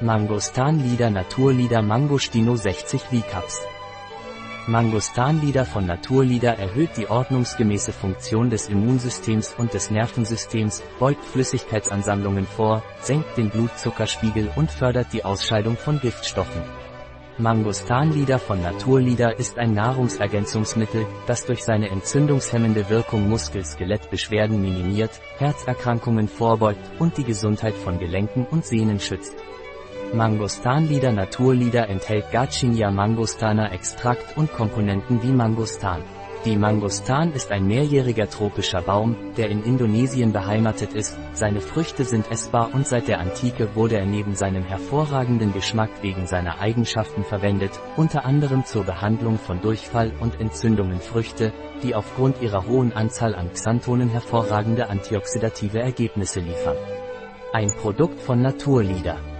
Mangostan-Lieder Naturlieder Mangostino 60 V-Cups. Mangostan-Lieder von Naturlieder erhöht die ordnungsgemäße Funktion des Immunsystems und des Nervensystems, beugt Flüssigkeitsansammlungen vor, senkt den Blutzuckerspiegel und fördert die Ausscheidung von Giftstoffen. Mangostan-Lieder von Naturlieder ist ein Nahrungsergänzungsmittel, das durch seine entzündungshemmende Wirkung Muskel-Skelettbeschwerden minimiert, Herzerkrankungen vorbeugt und die Gesundheit von Gelenken und Sehnen schützt. Mangostanlieder Naturlieder enthält Garcinia mangostana Extrakt und Komponenten wie Mangostan. Die Mangostan ist ein mehrjähriger tropischer Baum, der in Indonesien beheimatet ist, seine Früchte sind essbar und seit der Antike wurde er neben seinem hervorragenden Geschmack wegen seiner Eigenschaften verwendet, unter anderem zur Behandlung von Durchfall und Entzündungen Früchte, die aufgrund ihrer hohen Anzahl an Xanthonen hervorragende antioxidative Ergebnisse liefern. Ein Produkt von Naturlieder.